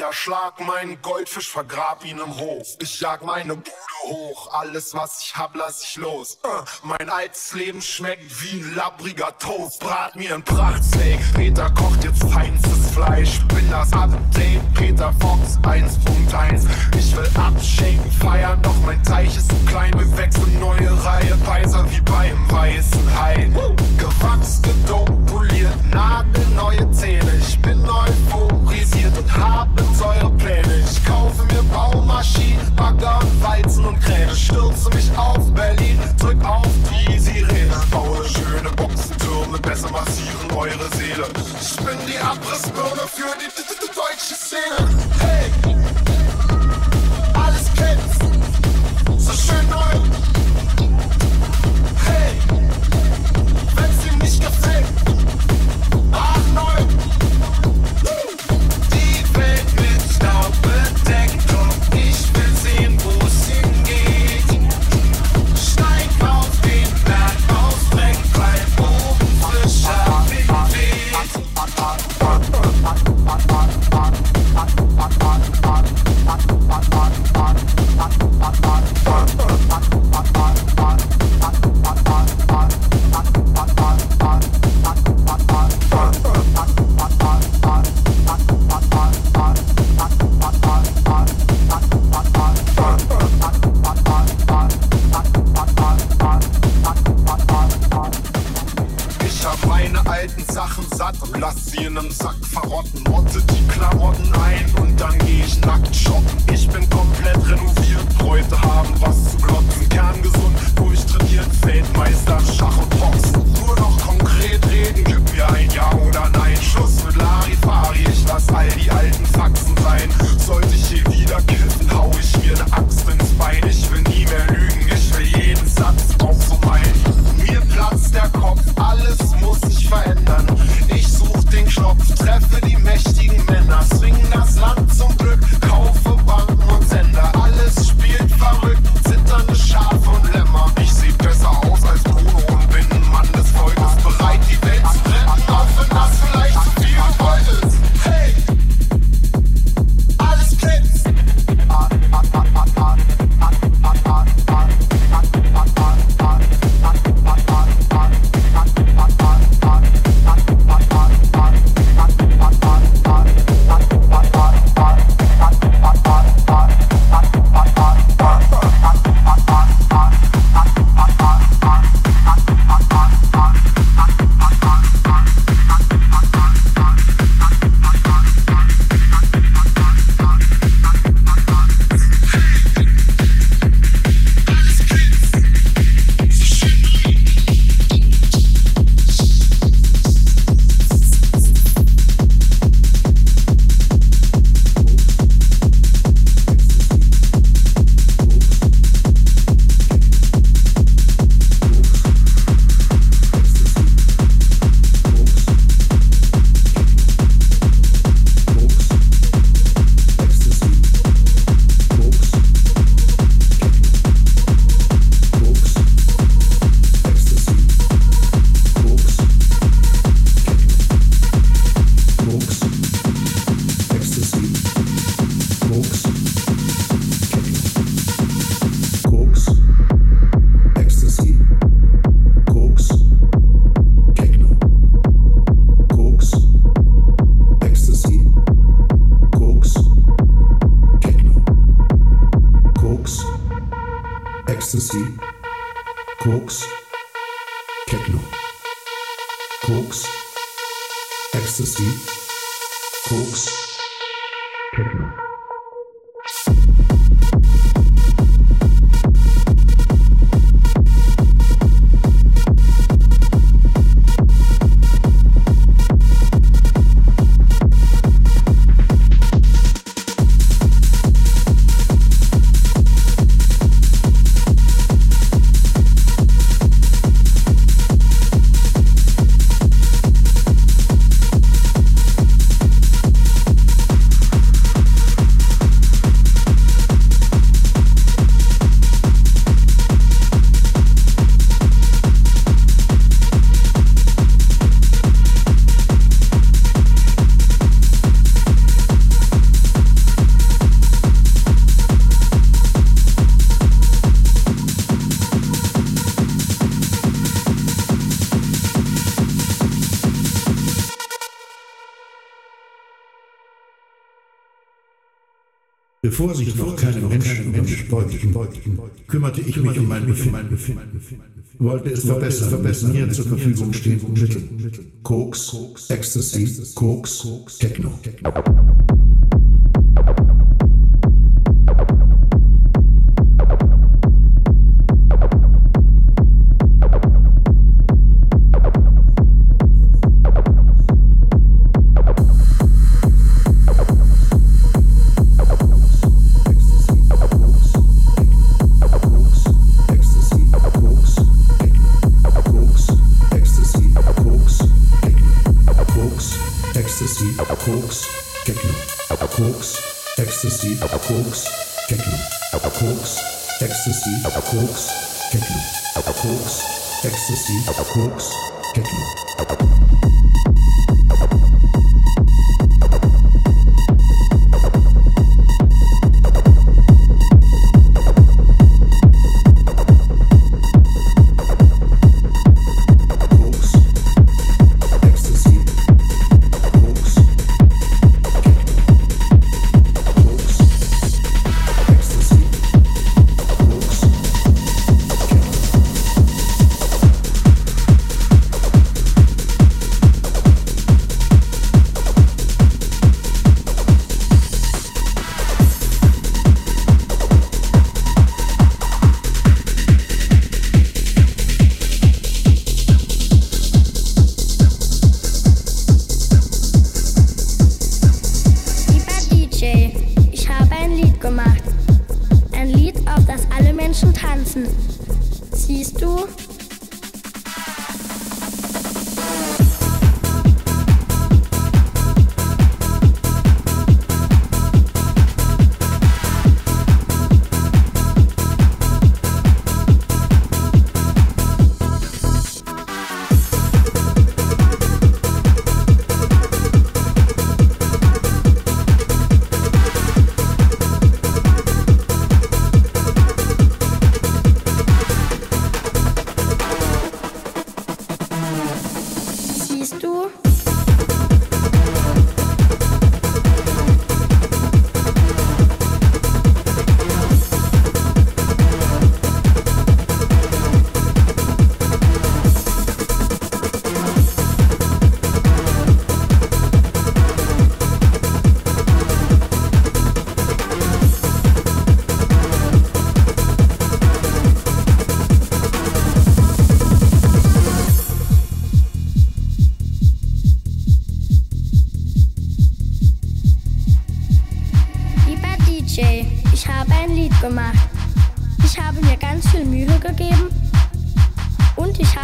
Ich erschlag meinen Goldfisch, vergrab ihn im Hof. Ich jag meine Bude hoch, alles was hab, lass ich los. Uh, mein altes Leben schmeckt wie ein labbriger Toast. Brat mir ein Prachtsteak. Peter kocht jetzt feinstes Fleisch. Bin das Update. Peter Fox 1.1. Ich will abschenken, feiern, doch mein Teich ist zu klein. Wir wechseln neue Reihe. Weiser wie beim weißen Hai. Uh, gewachs, gedopt, poliert. Nagelneue Zähne. Ich bin euphorisiert und habe Säurepläne. Ich kaufe mir Baumaschinen, Bagger und Weizen und Kräne. Stürze mich auf. bounce back. Bevor sich noch keine Menschen mich beugten, kümmerte ich mich um mein Befinden, wollte es verbessern, verbessern, mir zur Verfügung stehenden Mitteln. Koks, Ecstasy, Koks, Techno.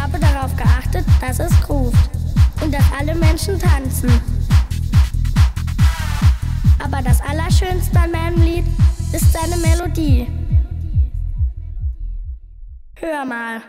habe darauf geachtet, dass es ruft und dass alle Menschen tanzen. Aber das Allerschönste an meinem Lied ist seine Melodie. Hör mal.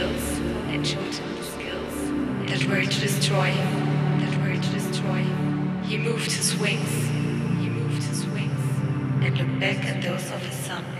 skills, ancient skills that were to destroy, that were to destroy. He moved his wings, he moved his wings, and looked back at those of his son.